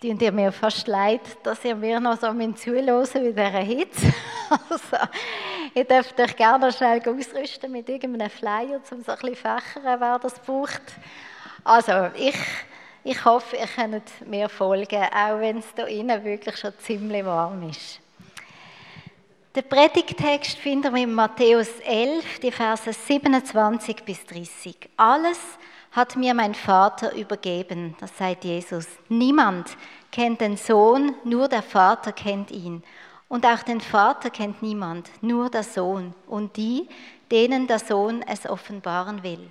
Tut ihr mir fast leid, dass ihr mir noch so zuhören mit dieser Hitze. Also, ihr dürft euch gerne schnell ausrüsten mit irgendeinem Flyer, um so ein bisschen fächern, wer das braucht. Also, ich, ich hoffe, ihr könnt mir folgen, auch wenn es hier innen wirklich schon ziemlich warm ist. Den Predigtext finden wir in Matthäus 11, die Verse 27 bis 30. Alles hat mir mein Vater übergeben, das sagt Jesus. Niemand kennt den Sohn, nur der Vater kennt ihn. Und auch den Vater kennt niemand, nur der Sohn und die, denen der Sohn es offenbaren will.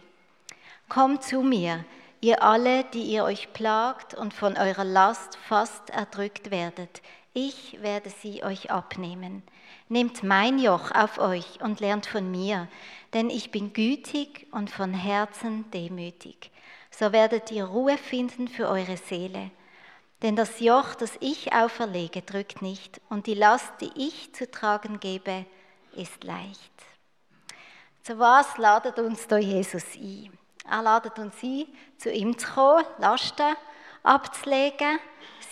Kommt zu mir, ihr alle, die ihr euch plagt und von eurer Last fast erdrückt werdet. Ich werde sie euch abnehmen. Nehmt mein Joch auf euch und lernt von mir, denn ich bin gütig und von Herzen demütig. So werdet ihr Ruhe finden für eure Seele. Denn das Joch, das ich auferlege, drückt nicht, und die Last, die ich zu tragen gebe, ist leicht. Zu was ladet uns da Jesus ein? Er ladet uns ein, zu ihm zu kommen, Lasten abzulegen,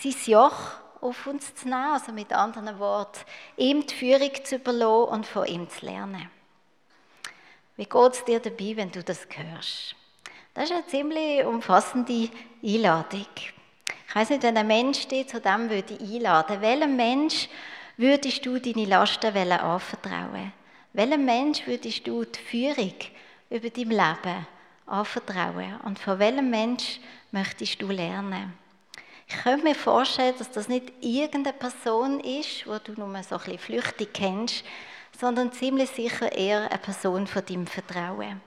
sein Joch auf uns zu nehmen, also mit anderen Worten, ihm die Führung zu überlassen und von ihm zu lernen. Wie geht es dir dabei, wenn du das hörst? Das ist eine ziemlich umfassende Einladung. Ich weiß nicht, wenn ein Mensch dich zu dem würde einladen, welchem Mensch würdest du deine Lasten anvertrauen? Welchem Mensch würdest du die Führung über dein Leben anvertrauen? Und von welchem Mensch möchtest du lernen? Ich könnte mir vorstellen, dass das nicht irgendeine Person ist, die du nur so ein bisschen flüchtig kennst, sondern ziemlich sicher eher eine Person von deinem Vertrauen.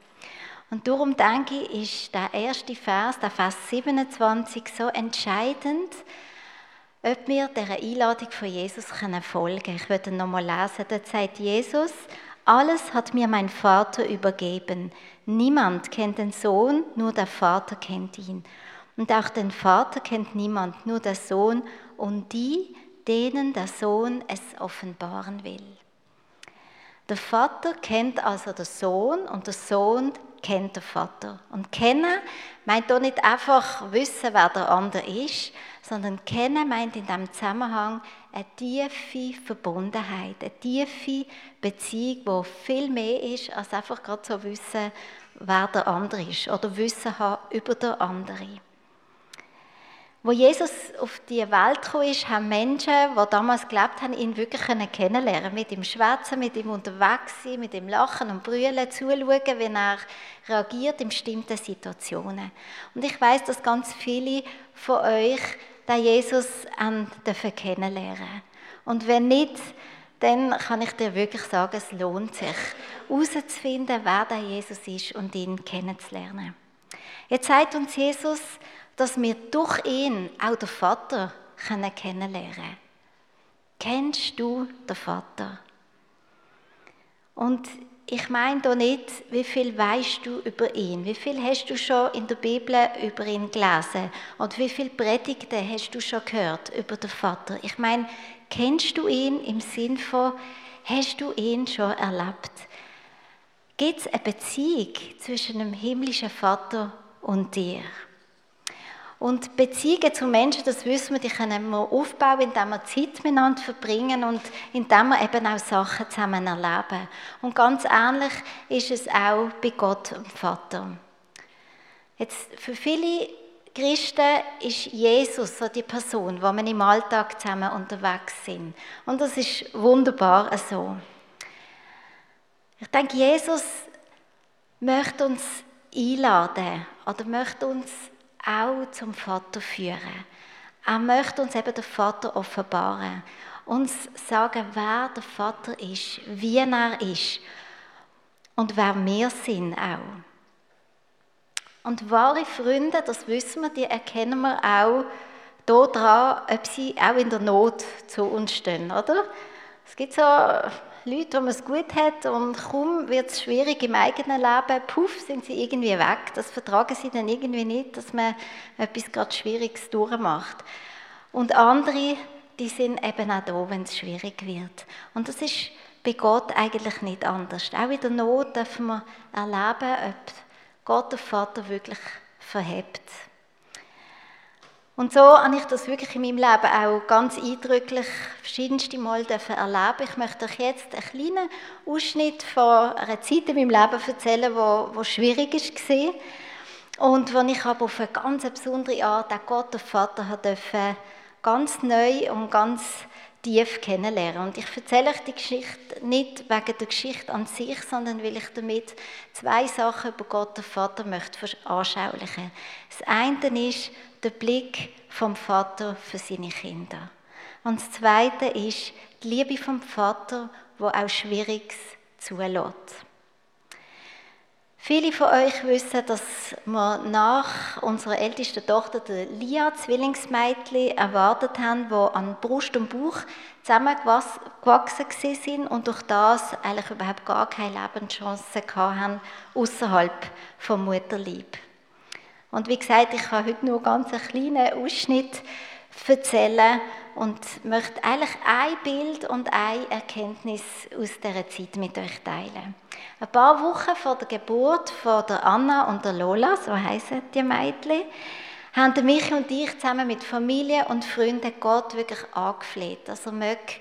Und darum denke ich, ist der erste Vers, der Vers 27, so entscheidend, ob wir dieser Einladung von Jesus folgen können. Ich würde nochmal lesen. Da sagt Jesus, alles hat mir mein Vater übergeben. Niemand kennt den Sohn, nur der Vater kennt ihn. Und auch den Vater kennt niemand, nur der Sohn und die, denen der Sohn es offenbaren will. Der Vater kennt also den Sohn und der Sohn kennt den Vater. Und kennen meint auch nicht einfach wissen, wer der andere ist, sondern kennen meint in diesem Zusammenhang eine tiefe Verbundenheit, eine tiefe Beziehung, die viel mehr ist, als einfach gerade so wissen, wer der andere ist oder Wissen haben über den anderen. Wo Jesus auf die Welt gekommen ist, haben Menschen, die damals gelebt haben, ihn wirklich kennenlernen Mit ihm schwätzen, mit ihm unterwegs sein, mit ihm lachen und brüllen, zuschauen, wie er reagiert in bestimmten Situationen. Und ich weiß, dass ganz viele von euch den Jesus dürfen kennenlernen Und wenn nicht, dann kann ich dir wirklich sagen, es lohnt sich, herauszufinden, wer der Jesus ist und ihn kennenzulernen. Jetzt sagt uns Jesus, dass wir durch ihn auch den Vater kennenlernen können. Kennst du den Vater? Und ich meine da nicht, wie viel weißt du über ihn? Wie viel hast du schon in der Bibel über ihn gelesen? Und wie viele Predigten hast du schon gehört über den Vater? Ich meine, kennst du ihn im Sinn von, hast du ihn schon erlebt? Gibt es eine Beziehung zwischen dem himmlischen Vater und dir? Und Beziehungen zu Menschen, das wissen wir, die können wir aufbauen, indem wir Zeit miteinander verbringen und indem wir eben auch Sachen zusammen erleben. Und ganz ähnlich ist es auch bei Gott und Vater. Jetzt, für viele Christen ist Jesus so die Person, wo man im Alltag zusammen unterwegs sind. Und das ist wunderbar so. Ich denke, Jesus möchte uns einladen oder möchte uns auch zum Vater führen. Er möchte uns eben den Vater offenbaren, uns sagen, wer der Vater ist, wie er ist und wer wir sind auch. Und wahre Freunde, das wissen wir, die erkennen wir auch daran, ob sie auch in der Not zu uns stehen, oder? Es gibt so Leute, wo man es gut hat und kaum wird es schwierig im eigenen Leben, puff, sind sie irgendwie weg. Das vertragen sie dann irgendwie nicht, dass man etwas gerade Schwieriges durchmacht. Und andere, die sind eben auch da, wenn es schwierig wird. Und das ist bei Gott eigentlich nicht anders. Auch in der Not dürfen wir erleben, ob Gott der Vater wirklich verhebt. Und so habe ich das wirklich in meinem Leben auch ganz eindrücklich verschiedenste Mal erleben. Ich möchte euch jetzt einen kleinen Ausschnitt von einer Zeit in meinem Leben erzählen, wo, wo schwierig war. Und wo ich aber auf eine ganz besondere Art auch Gott, der Vater, durfte ganz neu und ganz tief kennenlernen. Und ich erzähle euch die Geschichte nicht wegen der Geschichte an sich, sondern weil ich damit zwei Sachen über Gott, den Vater, möchte anschaulichen. Das eine ist der Blick vom Vater für seine Kinder. Und das zweite ist die Liebe vom Vater, wo auch Schwieriges zulässt. Viele von euch wissen, dass wir nach unserer ältesten Tochter, der Lia, Zwillingsmädchen, erwartet haben, die an Brust und Bauch zusammengewachsen sind und durch das eigentlich überhaupt gar keine Lebenschance haben außerhalb vom Mutterlieb. Und wie gesagt, ich kann heute nur ganz einen kleinen Ausschnitt erzählen und möchte eigentlich ein Bild und eine Erkenntnis aus dieser Zeit mit euch teilen. Ein paar Wochen vor der Geburt von der Anna und der Lola, so heißen die Mädchen, haben mich und ich zusammen mit Familie und Freunden Gott wirklich angefleht, dass er möge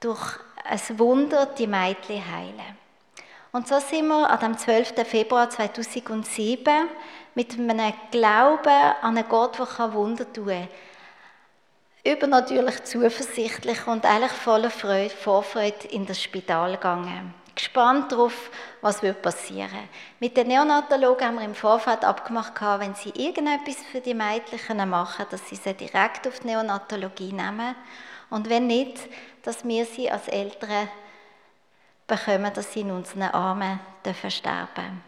durch ein Wunder die Mädchen heilen. Und so sind wir dem 12. Februar 2007 mit einem Glauben an einen Gott, der Wunder tun kann, übernatürlich zuversichtlich und eigentlich voller Freude, Vorfreude in das Spital gegangen. Gespannt darauf, was wird passieren. Mit den Neonatologen haben wir im Vorfeld abgemacht, wenn sie irgendetwas für die Mädchen machen dass sie sie direkt auf die Neonatologie nehmen. Und wenn nicht, dass wir sie als Eltern bekommen, dass sie in unseren Armen sterben dürfen.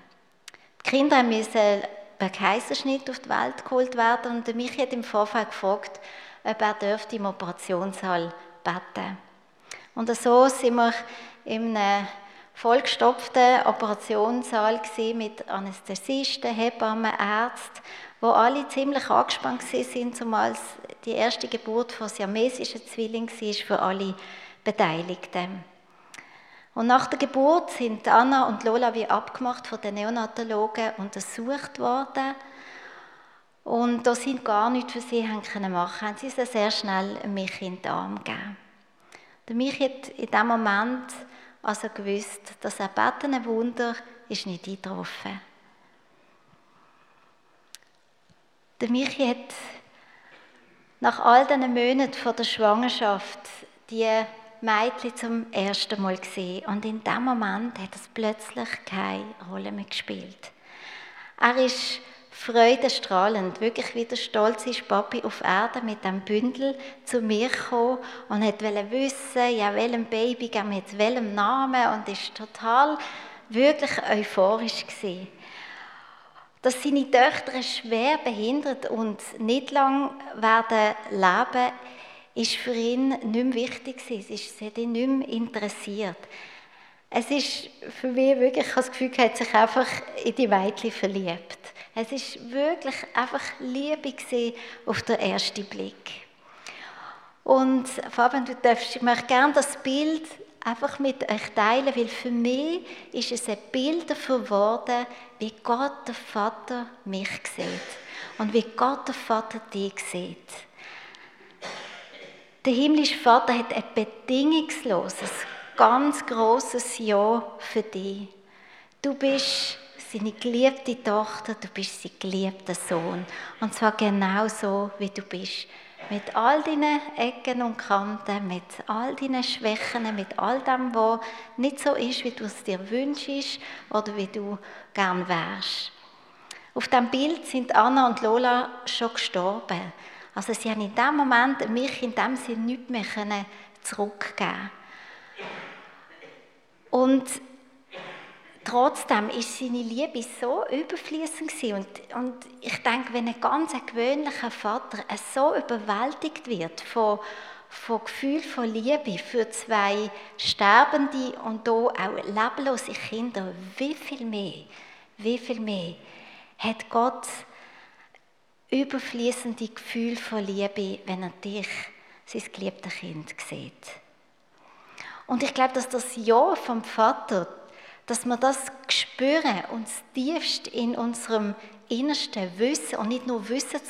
Die Kinder müssen per Kaiserschnitt auf die Welt geholt werden und mich hat im Vorfeld gefragt, ob er dürfte im Operationssaal beten. Und so sind wir in einem vollgestopften Operationssaal mit Anästhesisten, Hebammen, Ärzten, wo alle ziemlich angespannt sind, zumal die erste Geburt von siamesischen Zwillingen war für alle Beteiligten. Und nach der Geburt sind Anna und Lola wie abgemacht von den Neonatologen untersucht worden und da sie gar nichts für sie haben können machen, sie sie sehr schnell mich in den Arm gegeben. Der mich hat in dem Moment also gewusst, dass ein betene Wunder ist nicht eingetroffen. Der Michi hat nach all diesen Monaten vor der Schwangerschaft die Mädchen zum ersten Mal gesehen und in dem Moment hat es plötzlich keine Rolle mehr gespielt. Er ist freudestrahlend, wirklich wieder stolz ist Papi auf Erde mit dem Bündel zu mir gekommen und hat wissen, ja, welchem Baby geben jetzt welchem Namen und ist total wirklich euphorisch gewesen. Dass seine Töchter schwer behindert und nicht lang werden leben, ist für ihn nicht mehr wichtig gewesen. Es hat ihn nicht mehr interessiert. Es ist für mich wirklich, das Gefühl, er hat sich einfach in die Mädchen verliebt. Es ist wirklich einfach Liebe auf den ersten Blick. Und Fabian, du darfst, ich möchte gerne das Bild einfach mit euch teilen, weil für mich ist es ein Bild davon geworden, wie Gott der Vater mich sieht und wie Gott der Vater dich sieht. Der himmlische Vater hat ein bedingungsloses, ganz großes Ja für dich. Du bist seine geliebte Tochter, du bist sein geliebter Sohn. Und zwar genau so, wie du bist. Mit all deinen Ecken und Kanten, mit all deinen Schwächen, mit all dem, was nicht so ist, wie du es dir wünschst oder wie du gern wärst. Auf dem Bild sind Anna und Lola schon gestorben. Also sie haben in dem Moment mich in dem Sinne nicht mehr zurückgeben. Und trotzdem ist seine Liebe so überfließend und, und ich denke, wenn ein ganz gewöhnlicher Vater so überwältigt wird von, von Gefühl von Liebe für zwei sterbende und da auch leblose Kinder, wie viel mehr, wie viel mehr hat Gott überfließende Gefühl von Liebe, wenn er dich, sein geliebtes Kind, sieht. Und ich glaube, dass das Ja vom Vater dass wir das spüren und tiefst in unserem innersten Wissen und nicht nur Wissen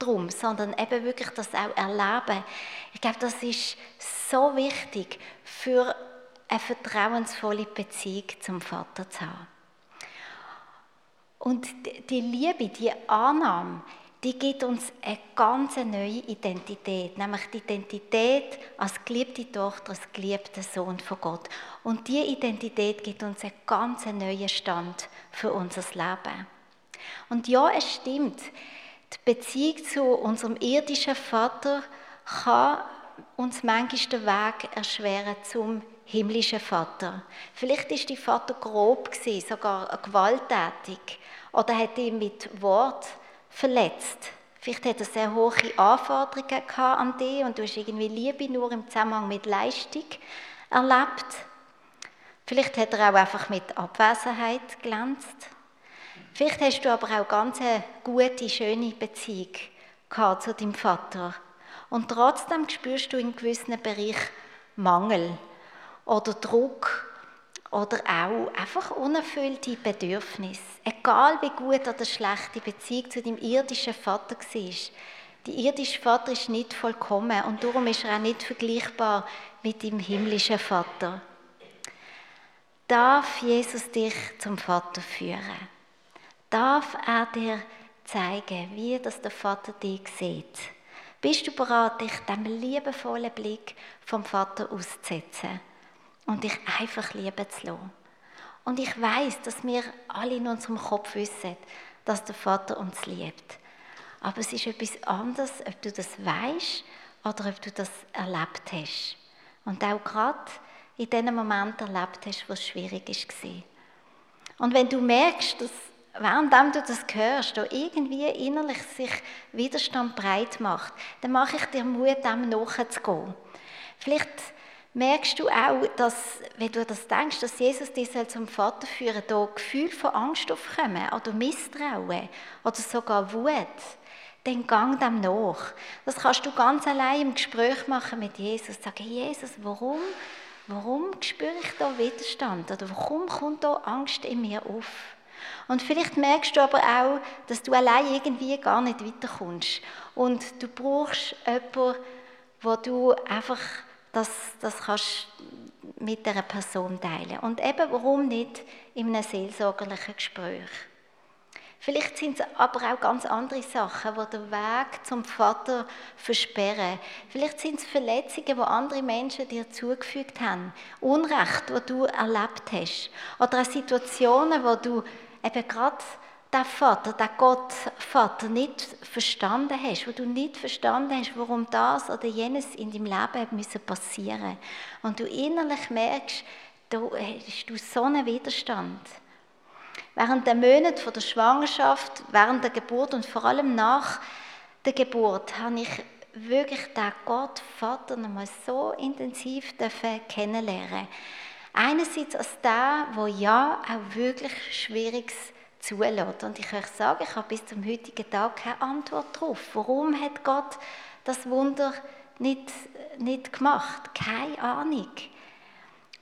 darum, sondern eben wirklich das auch erleben. Ich glaube, das ist so wichtig für eine vertrauensvolle Beziehung zum Vater zu haben. Und die Liebe, die Annahme, die gibt uns eine ganz neue Identität, nämlich die Identität als geliebte Tochter, als geliebter Sohn von Gott. Und diese Identität gibt uns einen ganz neuen Stand für unser Leben. Und ja, es stimmt, die Beziehung zu unserem irdischen Vater kann uns manchmal den Weg erschweren zum himmlischen Vater. Vielleicht ist die Vater grob sogar gewalttätig oder hat ihn mit Wort verletzt. Vielleicht hat er sehr hohe Anforderungen an dich und du hast irgendwie Liebe nur im Zusammenhang mit Leistung erlebt. Vielleicht hat er auch einfach mit Abwesenheit glänzt. Vielleicht hast du aber auch ganz eine gute, schöne Beziehung gehabt zu deinem Vater. Und trotzdem spürst du in gewissen Bereichen Mangel oder Druck oder auch einfach unerfüllte Bedürfnisse. Egal wie gut oder schlecht die Beziehung zu deinem irdischen Vater war. Der irdische Vater ist nicht vollkommen und darum ist er auch nicht vergleichbar mit dem himmlischen Vater. Darf Jesus dich zum Vater führen? Darf er dir zeigen, wie das der Vater dich sieht? Bist du bereit, dich dem liebevollen Blick vom Vater auszusetzen? Und dich einfach lieben zu lassen. Und ich weiß, dass wir alle in unserem Kopf wissen, dass der Vater uns liebt. Aber es ist etwas anderes, ob du das weißt oder ob du das erlebt hast. Und auch gerade in diesem Moment erlebt hast, wo es schwierig war. Und wenn du merkst, dass während du das hörst, da irgendwie innerlich sich Widerstand breit macht, dann mache ich dir Mut, dem nachzugehen. Vielleicht merkst du auch, dass, wenn du das denkst, dass Jesus dich zum Vater führen soll, da Gefühl von Angst aufkommen oder Misstrauen oder sogar Wut, dann gang dem nach. Das kannst du ganz allein im Gespräch machen mit Jesus. Sagen, Jesus, warum, warum spüre ich da Widerstand? Oder warum kommt da Angst in mir auf? Und vielleicht merkst du aber auch, dass du allein irgendwie gar nicht weiterkommst. Und du brauchst jemanden, wo du einfach das, das kannst du mit der Person teilen. Und eben, warum nicht in einem seelsorgerlichen Gespräch? Vielleicht sind es aber auch ganz andere Sachen, die den Weg zum Vater versperren. Vielleicht sind es Verletzungen, die andere Menschen dir zugefügt haben. Unrecht, das du erlebt hast. Oder auch Situationen, wo du eben gerade der Vater, der Gott Vater nicht verstanden hast, wo du nicht verstanden hast, warum das oder jenes in deinem Leben müssen passieren und du innerlich merkst, da hast du so einen Widerstand. Während der Monate von der Schwangerschaft, während der Geburt und vor allem nach der Geburt habe ich wirklich den Gott Vater nochmal so intensiv kennenlernen. Einerseits als der, wo ja auch wirklich Schwieriges zulässt. Und ich euch sagen, ich habe bis zum heutigen Tag keine Antwort darauf. Warum hat Gott das Wunder nicht, nicht gemacht? Keine Ahnung.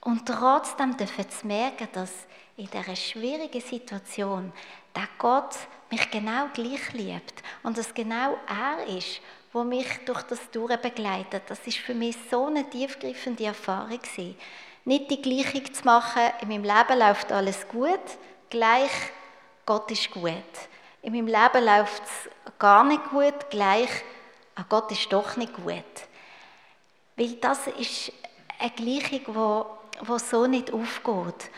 Und trotzdem dürfen sie merken, dass in dieser schwierigen Situation der Gott mich genau gleich liebt und dass genau er ist, wo mich durch das Durch begleitet. Das ist für mich so eine tiefgreifende Erfahrung gewesen. Nicht die Gleichung zu machen, in meinem Leben läuft alles gut, gleich Gott ist gut. In meinem Leben läuft es gar nicht gut, gleich, ah, Gott ist doch nicht gut. Weil das ist eine Gleichung, die wo, wo so nicht aufgeht.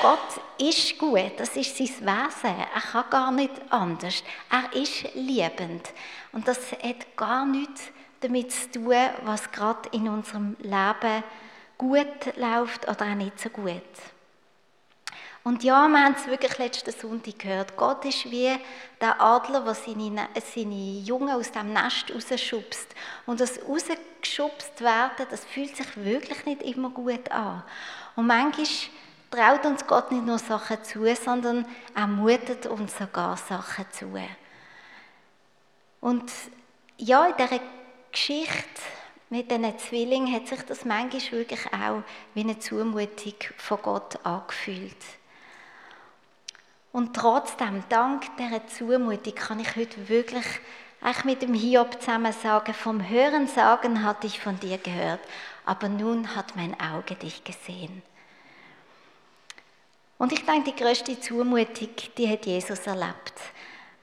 Gott ist gut, das ist sein Wesen. Er kann gar nicht anders. Er ist liebend. Und das hat gar nichts damit zu tun, was gerade in unserem Leben gut läuft oder auch nicht so gut. Und ja, wir haben es wirklich letzten Sonntag gehört. Gott ist wie der Adler, der seine, seine Jungen aus dem Nest rausschubst. Und das rausgeschubst werden, das fühlt sich wirklich nicht immer gut an. Und manchmal traut uns Gott nicht nur Sachen zu, sondern er mutet uns sogar Sachen zu. Und ja, in dieser Geschichte mit diesen Zwillingen hat sich das manchmal wirklich auch wie eine Zumutung von Gott angefühlt. Und trotzdem, dank dieser Zumutung, kann ich heute wirklich eigentlich mit dem Hiob zusammen sagen, vom Hören sagen hatte ich von dir gehört, aber nun hat mein Auge dich gesehen. Und ich denke, die größte Zumutung, die hat Jesus erlebt.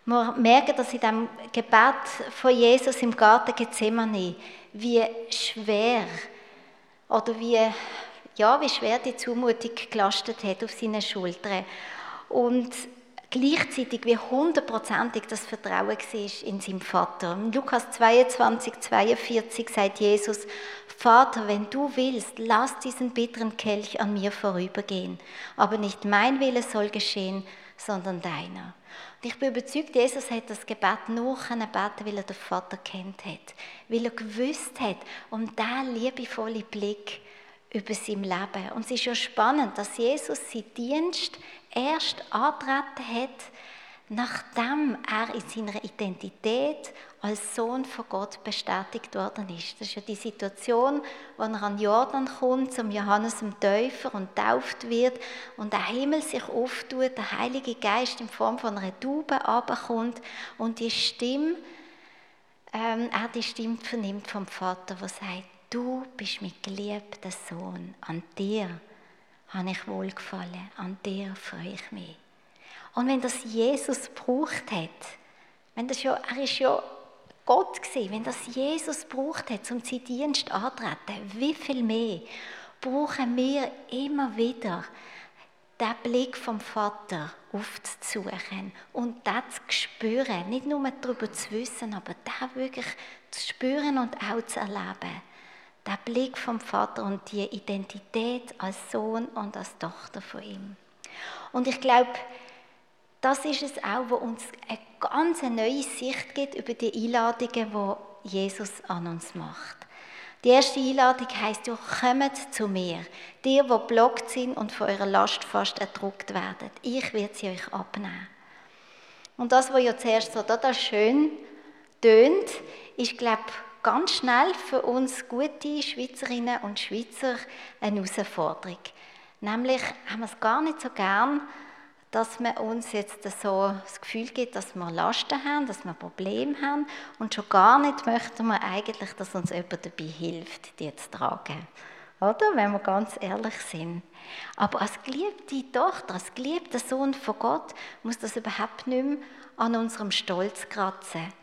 Wir merken das in dem Gebet von Jesus im Garten Gethsemane, wie schwer oder wie, ja, wie schwer die Zumutung gelastet hat auf seinen Schultern. Und gleichzeitig wie hundertprozentig das Vertrauen war in seinem Vater. In Lukas 22, 42 sagt Jesus, Vater, wenn du willst, lass diesen bitteren Kelch an mir vorübergehen. Aber nicht mein Wille soll geschehen, sondern deiner. Und ich bin überzeugt, Jesus hat das Gebet nur beten weil er den Vater kennt hat. Weil er gewusst hat um diesen liebevollen Blick über sein Leben. Und es ist ja spannend, dass Jesus seinen Dienst erst antreten hat, nachdem er in seiner Identität als Sohn von Gott bestätigt worden ist. Das ist ja die Situation, wo er an Jordan kommt, zum Johannes dem Täufer und tauft wird und der Himmel sich auftut, der Heilige Geist in Form von einer Taube abkommt und die Stimme, ähm, er die Stimme vernimmt vom Vater, der sagt, du bist mein geliebter Sohn, an dir habe ich wohlgefallen, an dir freue ich mich. Und wenn das Jesus gebraucht hat, wenn das ja, er ist ja Gott gewesen, wenn das Jesus gebraucht hat, um seinen Dienst anzutreten, wie viel mehr brauchen wir immer wieder den Blick vom Vater aufzusuchen und das zu spüren, nicht nur darüber zu wissen, aber das wirklich zu spüren und auch zu erleben der Blick vom Vater und die Identität als Sohn und als Tochter von ihm. Und ich glaube, das ist es auch, wo uns eine ganz neue Sicht gibt über die Einladungen, die Jesus an uns macht. Die erste Einladung heißt ja, kommt zu mir, die, die blockt sind und von eurer Last fast erdrückt werden. Ich werde sie euch abnehmen. Und das, was ja zuerst so total schön tönt, ist, glaube ich, ganz schnell für uns gute Schweizerinnen und Schweizer eine Herausforderung. Nämlich haben wir es gar nicht so gern, dass man uns jetzt so das Gefühl gibt, dass wir Lasten haben, dass wir Probleme haben und schon gar nicht möchten wir eigentlich, dass uns jemand dabei hilft, die zu tragen. Oder? Wenn wir ganz ehrlich sind. Aber als geliebte Tochter, als geliebter Sohn von Gott muss das überhaupt nicht mehr an unserem Stolz kratzen.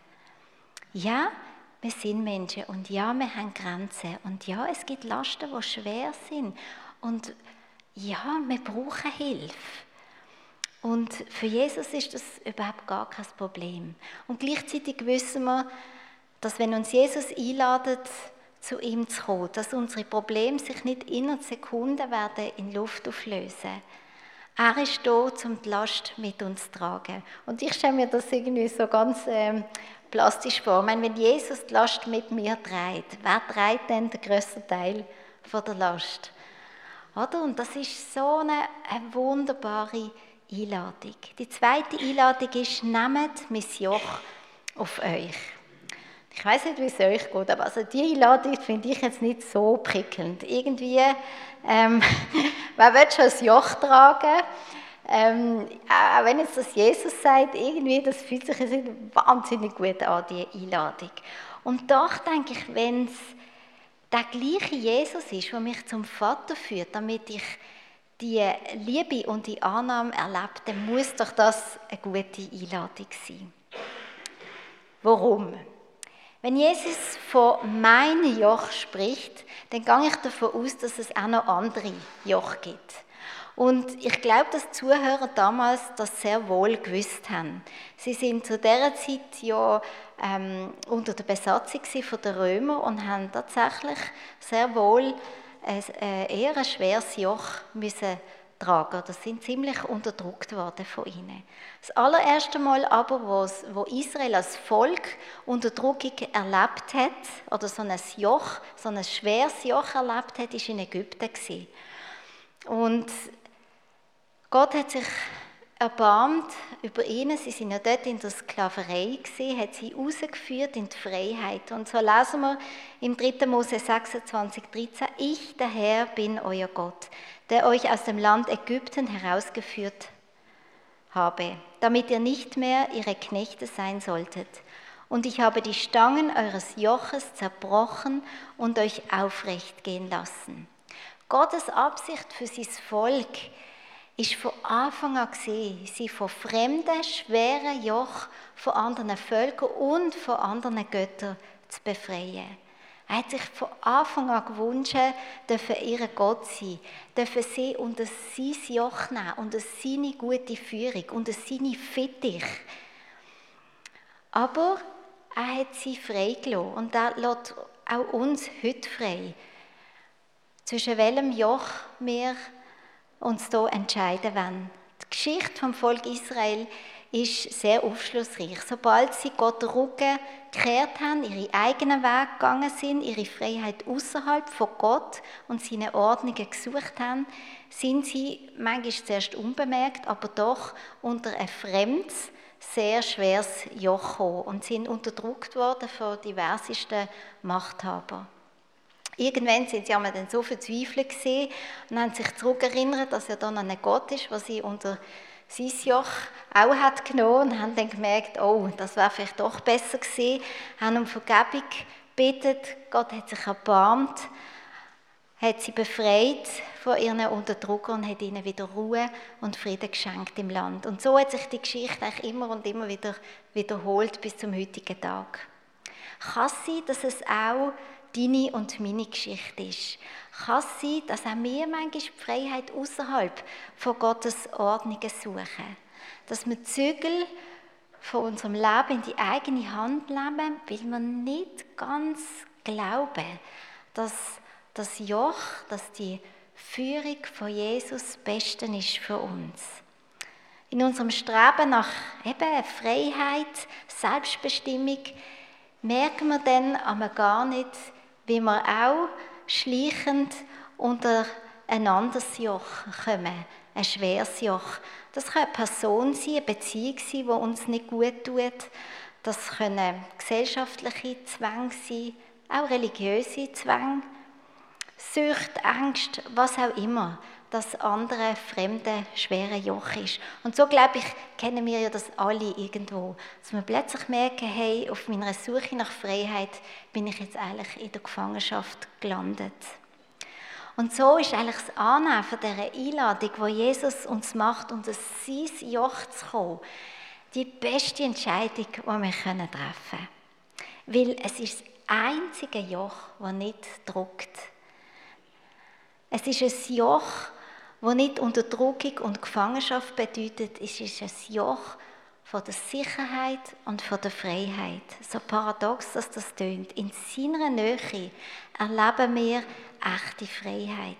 Ja, wir sind Menschen und ja, wir haben Grenzen und ja, es gibt Lasten, die schwer sind und ja, wir brauchen Hilfe. Und für Jesus ist das überhaupt gar kein Problem. Und gleichzeitig wissen wir, dass wenn uns Jesus einladet, zu ihm zu kommen, dass unsere Probleme sich nicht innerhalb Sekunden werden in Luft auflösen. Er ist da, um die Last mit uns zu tragen. Und ich stelle mir das irgendwie so ganz ähm, plastisch vor. Ich meine, wenn Jesus die Last mit mir trägt, wer trägt denn den grössten Teil von der Last? Oder? Und das ist so eine, eine wunderbare Einladung. Die zweite Einladung ist, nehmt mein Joch auf euch. Ich weiß nicht, wie es euch geht, aber also die Einladung finde ich jetzt nicht so prickelnd. Irgendwie, ähm, wer will schon ein Joch tragen? Ähm, auch wenn jetzt das Jesus sagt, irgendwie, das fühlt sich wahnsinnig gut an, die Einladung. Und doch denke ich, wenn es der gleiche Jesus ist, der mich zum Vater führt, damit ich die Liebe und die Annahme erlebe, dann muss doch das eine gute Einladung sein. Warum? Wenn Jesus von meinem Joch spricht, dann gehe ich davon aus, dass es auch noch andere Joch gibt. Und ich glaube, dass die Zuhörer damals das sehr wohl gewusst haben. Sie sind zu dieser Zeit ja ähm, unter der Besatzung der Römer und haben tatsächlich sehr wohl ein, äh, eher ein schweres Joch müssen tragen. Das sind ziemlich unterdrückt worden von ihnen. Das allererste Mal aber, wo Israel als Volk Unterdrückung erlebt hat, oder so ein Joch, so ein schweres Joch erlebt hat, ist in Ägypten Und Gott hat sich erbarmt über ihnen. Sie sind ja dort in der Sklaverei gewesen, hat sie rausgeführt in die Freiheit. Und so lesen wir im 3. Mose 26, 13, Ich, der Herr, bin euer Gott, der euch aus dem Land Ägypten herausgeführt habe, damit ihr nicht mehr ihre Knechte sein solltet. Und ich habe die Stangen eures Joches zerbrochen und euch aufrecht gehen lassen. Gottes Absicht für sein Volk ist von Anfang an gesehen, sie von fremden, schweren Joch von anderen Völkern und von anderen Göttern zu befreien. Er hat sich von Anfang an gewünscht, dürfen ihr Gott sein, dürfen sie unter sein Joch nehmen, unter seine gute Führung, unter seine Fittich. Aber er hat sie freigelassen und er lässt auch uns heute frei. Zwischen welchem Joch wir uns hier entscheiden wollen. Die Geschichte vom Volk Israel ist sehr aufschlussreich. Sobald sie Gott den Rücken gekehrt haben, ihre eigenen Weg gegangen sind, ihre Freiheit außerhalb von Gott und seine Ordnungen gesucht haben, sind sie manchmal zuerst unbemerkt, aber doch unter ein fremdes, sehr schweres Joch gekommen und sind unterdrückt worden von diversesten Machthabern. Irgendwann sind sie einmal so verzweifelt gesehen und haben sich zurückerinnert, dass er dann ein Gott ist, was sie unter sein Joch auch hat genommen und haben dann gemerkt, oh, das wäre vielleicht doch besser gewesen, haben um Vergebung gebetet, Gott hat sich erbarmt, hat sie befreit von ihren Unterdrückern und hat ihnen wieder Ruhe und Frieden geschenkt im Land. Und so hat sich die Geschichte eigentlich immer und immer wieder wiederholt bis zum heutigen Tag. Kann es sein, dass es auch deine und meine Geschichte ist. Kann es sein, dass auch wir manchmal die Freiheit außerhalb von Gottes Ordnungen suchen? Dass wir Zügel von unserem Leben in die eigene Hand nehmen, weil wir nicht ganz glauben, dass das Joch, dass die Führung von Jesus das Beste ist für uns. In unserem Streben nach eben Freiheit, Selbstbestimmung, merken wir dann aber gar nicht, wie wir auch schleichend unter ein anderes Joch kommen, ein schweres Joch. Das kann eine Person sein, eine Beziehung sein, die uns nicht gut tut. Das können gesellschaftliche Zwänge sein, auch religiöse Zwänge, Sucht, Angst, was auch immer das andere fremde, schwere Joch ist. Und so, glaube ich, kennen wir ja das alle irgendwo. Dass wir plötzlich merken, hey, auf meiner Suche nach Freiheit bin ich jetzt eigentlich in der Gefangenschaft gelandet. Und so ist eigentlich das Annehmen dieser Einladung, die Jesus uns macht, unter sein Joch zu kommen, die beste Entscheidung, die wir treffen können. Weil es ist das einzige Joch, das nicht druckt. Es ist ein Joch, wo nicht Unterdrückung und Gefangenschaft bedeutet, es ist ein Joch von der Sicherheit und von der Freiheit. So paradox, dass das tönt. In seiner Nähe erleben wir echte Freiheit.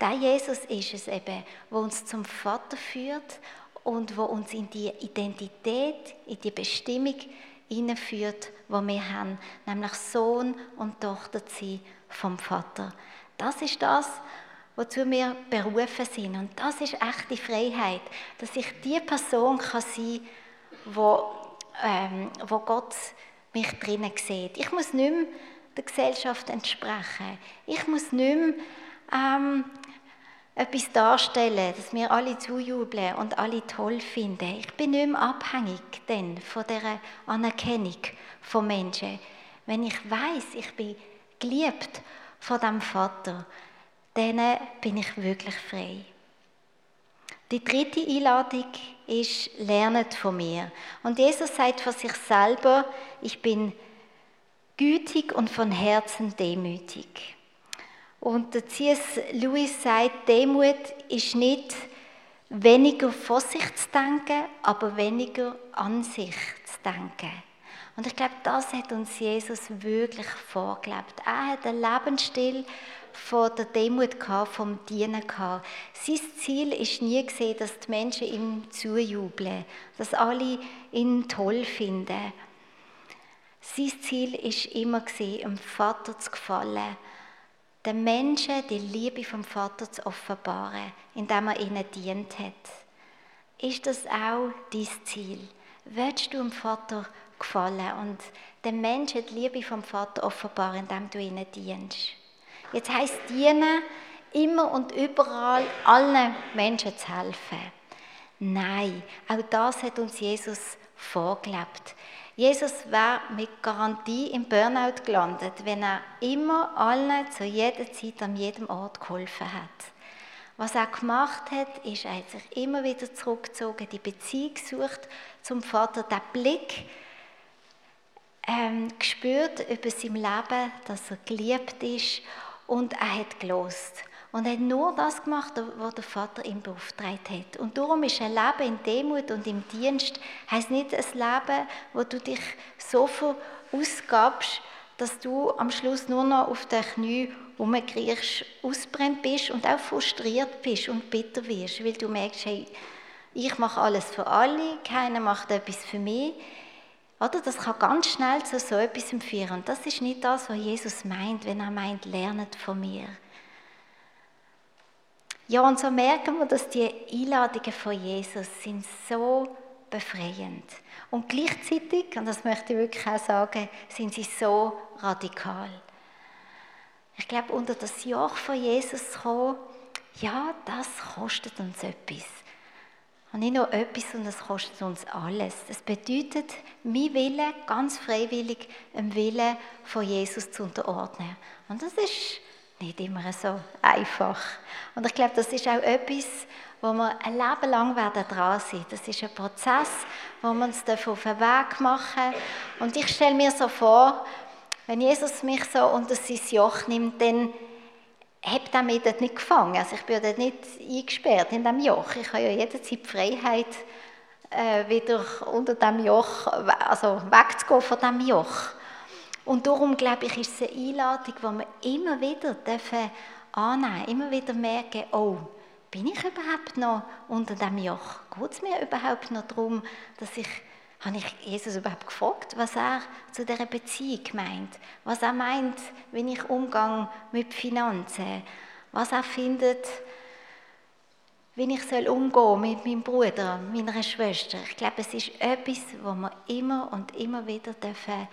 Der Jesus ist es eben, wo uns zum Vater führt und wo uns in die Identität, in die Bestimmung hineinführt, wo wir haben, nämlich Sohn und Tochter zu sein vom Vater. Das ist das, wozu wir berufen sind. Und das ist echte Freiheit, dass ich die Person kann sein kann, wo, ähm, wo Gott mich drinnen sieht. Ich muss nicht mehr der Gesellschaft entsprechen. Ich muss nicht mehr ähm, etwas darstellen, dass wir alle zujubeln und alle toll finden. Ich bin nicht mehr abhängig denn von der Anerkennung von Menschen. Wenn ich weiß, ich bin geliebt von dem Vater, dann bin ich wirklich frei. Die dritte Einladung ist, lernet von mir. Und Jesus sagt von sich selber, ich bin gütig und von Herzen demütig. Und der C.S. Lewis sagt, Demut ist nicht weniger vor sich zu denken, aber weniger an sich zu denken. Und ich glaube, das hat uns Jesus wirklich vorgelebt. Er hat einen Lebensstil von der Demut gehabt, vom Dienen gehabt. Sein Ziel ist nie gesehen, dass die Menschen ihm zujubeln, dass alle ihn toll finden. Sein Ziel ist immer gesehen, dem Vater zu gefallen, den Menschen die Liebe vom Vater zu offenbaren, indem er ihnen dient hat. Ist das auch dein Ziel? Willst du dem Vater gefallen und den Menschen die Liebe vom Vater offenbaren, indem du ihnen dienst? Jetzt heißt dienen, immer und überall allen Menschen zu helfen. Nein, auch das hat uns Jesus vorgelebt. Jesus wäre mit Garantie im Burnout gelandet, wenn er immer allen zu jeder Zeit an jedem Ort geholfen hat. Was er gemacht hat, ist, er hat sich immer wieder zurückgezogen, die Beziehung gesucht zum Vater, den Blick ähm, gespürt über sein Leben, dass er geliebt ist und er hat gelost. Und er hat nur das gemacht, was der Vater ihm beauftragt hat. Und darum ist ein Leben in Demut und im Dienst heißt nicht ein Leben, wo du dich so verausgabst, dass du am Schluss nur noch auf den Knie rumkriechst, ausbrennt bist und auch frustriert bist und bitter wirst, weil du merkst, hey, ich mache alles für alle, keiner macht etwas für mich. Oder das kann ganz schnell zu so etwas führen. Und das ist nicht das, was Jesus meint, wenn er meint, lernet von mir. Ja, und so merken wir, dass die Einladungen von Jesus sind so befreiend. Und gleichzeitig, und das möchte ich wirklich auch sagen, sind sie so radikal. Ich glaube, unter das Joch von Jesus zu kommen, ja, das kostet uns etwas. Und nicht nur etwas, sondern es kostet uns alles. Das bedeutet, mein Wille ganz freiwillig dem Willen von Jesus zu unterordnen. Und das ist nicht immer so einfach. Und ich glaube, das ist auch etwas, wo wir ein Leben lang werden dran sein. Das ist ein Prozess, wo wir uns auf den Weg machen. Und ich stelle mir so vor, wenn Jesus mich so unter sein Joch nimmt, dann habe mich dort nicht gefangen. Also ich bin dort nicht eingesperrt in diesem Joch. Ich habe ja jederzeit die Freiheit, äh, wieder unter dem Joch, also wegzugehen von diesem Joch. Und darum, glaube ich, ist es eine Einladung, die wir immer wieder dürfen annehmen dürfen. Immer wieder merken, oh, bin ich überhaupt noch unter dem Joch? Geht es mir überhaupt noch darum, dass ich, habe ich Jesus überhaupt gefragt, was er zu dieser Beziehung meint? Was er meint, wenn ich umgehe mit Finanzen? Was er findet, wie ich soll umgehen mit meinem Bruder, meiner Schwester. Ich glaube, es ist etwas, wo wir immer und immer wieder dürfen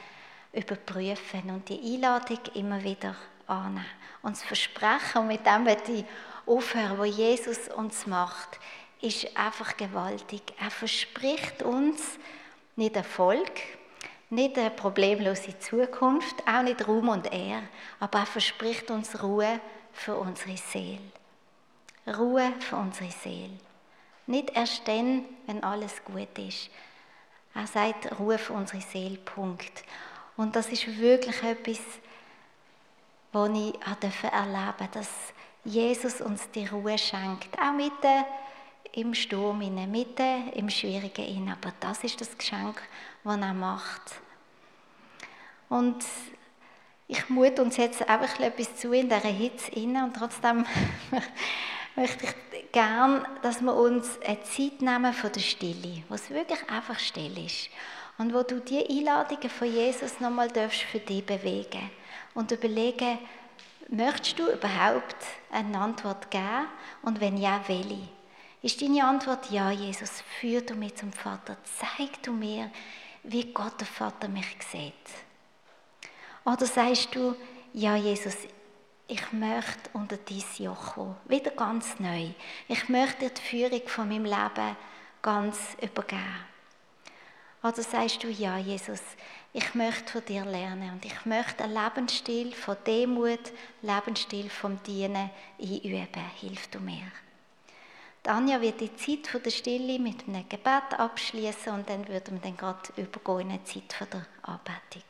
überprüfen und die Einladung immer wieder annehmen. Und das Versprechen, und mit dem werde ich aufhören, was Jesus uns macht, ist einfach gewaltig. Er verspricht uns nicht Erfolg, nicht eine problemlose Zukunft, auch nicht Ruhm und Ehre, aber er verspricht uns Ruhe für unsere Seele. Ruhe für unsere Seele. Nicht erst dann, wenn alles gut ist. Er sagt Ruhe für unsere Seele, Punkt. Und das ist wirklich etwas, was ich erleben durfte, dass Jesus uns die Ruhe schenkt, auch mitten im Sturm, mitten im Schwierigen. Aber das ist das Geschenk, das er macht. Und ich mute uns jetzt einfach etwas zu in dieser Hitze inne und trotzdem möchte ich gerne, dass wir uns eine Zeit nehmen von der Stille, wo es wirklich einfach still ist und wo du die Einladungen von Jesus nochmal für dich bewegen und überlegen, möchtest du überhaupt eine Antwort geben und wenn ja, welche? Ist deine Antwort ja, Jesus, führ du mich zum Vater, zeig du mir, wie Gott der Vater mich sieht? Oder sagst du, ja, Jesus, ich möchte unter dein Joch kommen, wieder ganz neu. Ich möchte dir die Führung von meinem Leben ganz übergeben. Oder sagst du, ja, Jesus, ich möchte von dir lernen und ich möchte einen Lebensstil von Demut, Lebensstil vom Dienen einüben. Hilf du mir. Anja wird die Zeit der Stille mit einem Gebet abschließen und dann würden wir dann gerade übergehen in eine Zeit der Anbetung.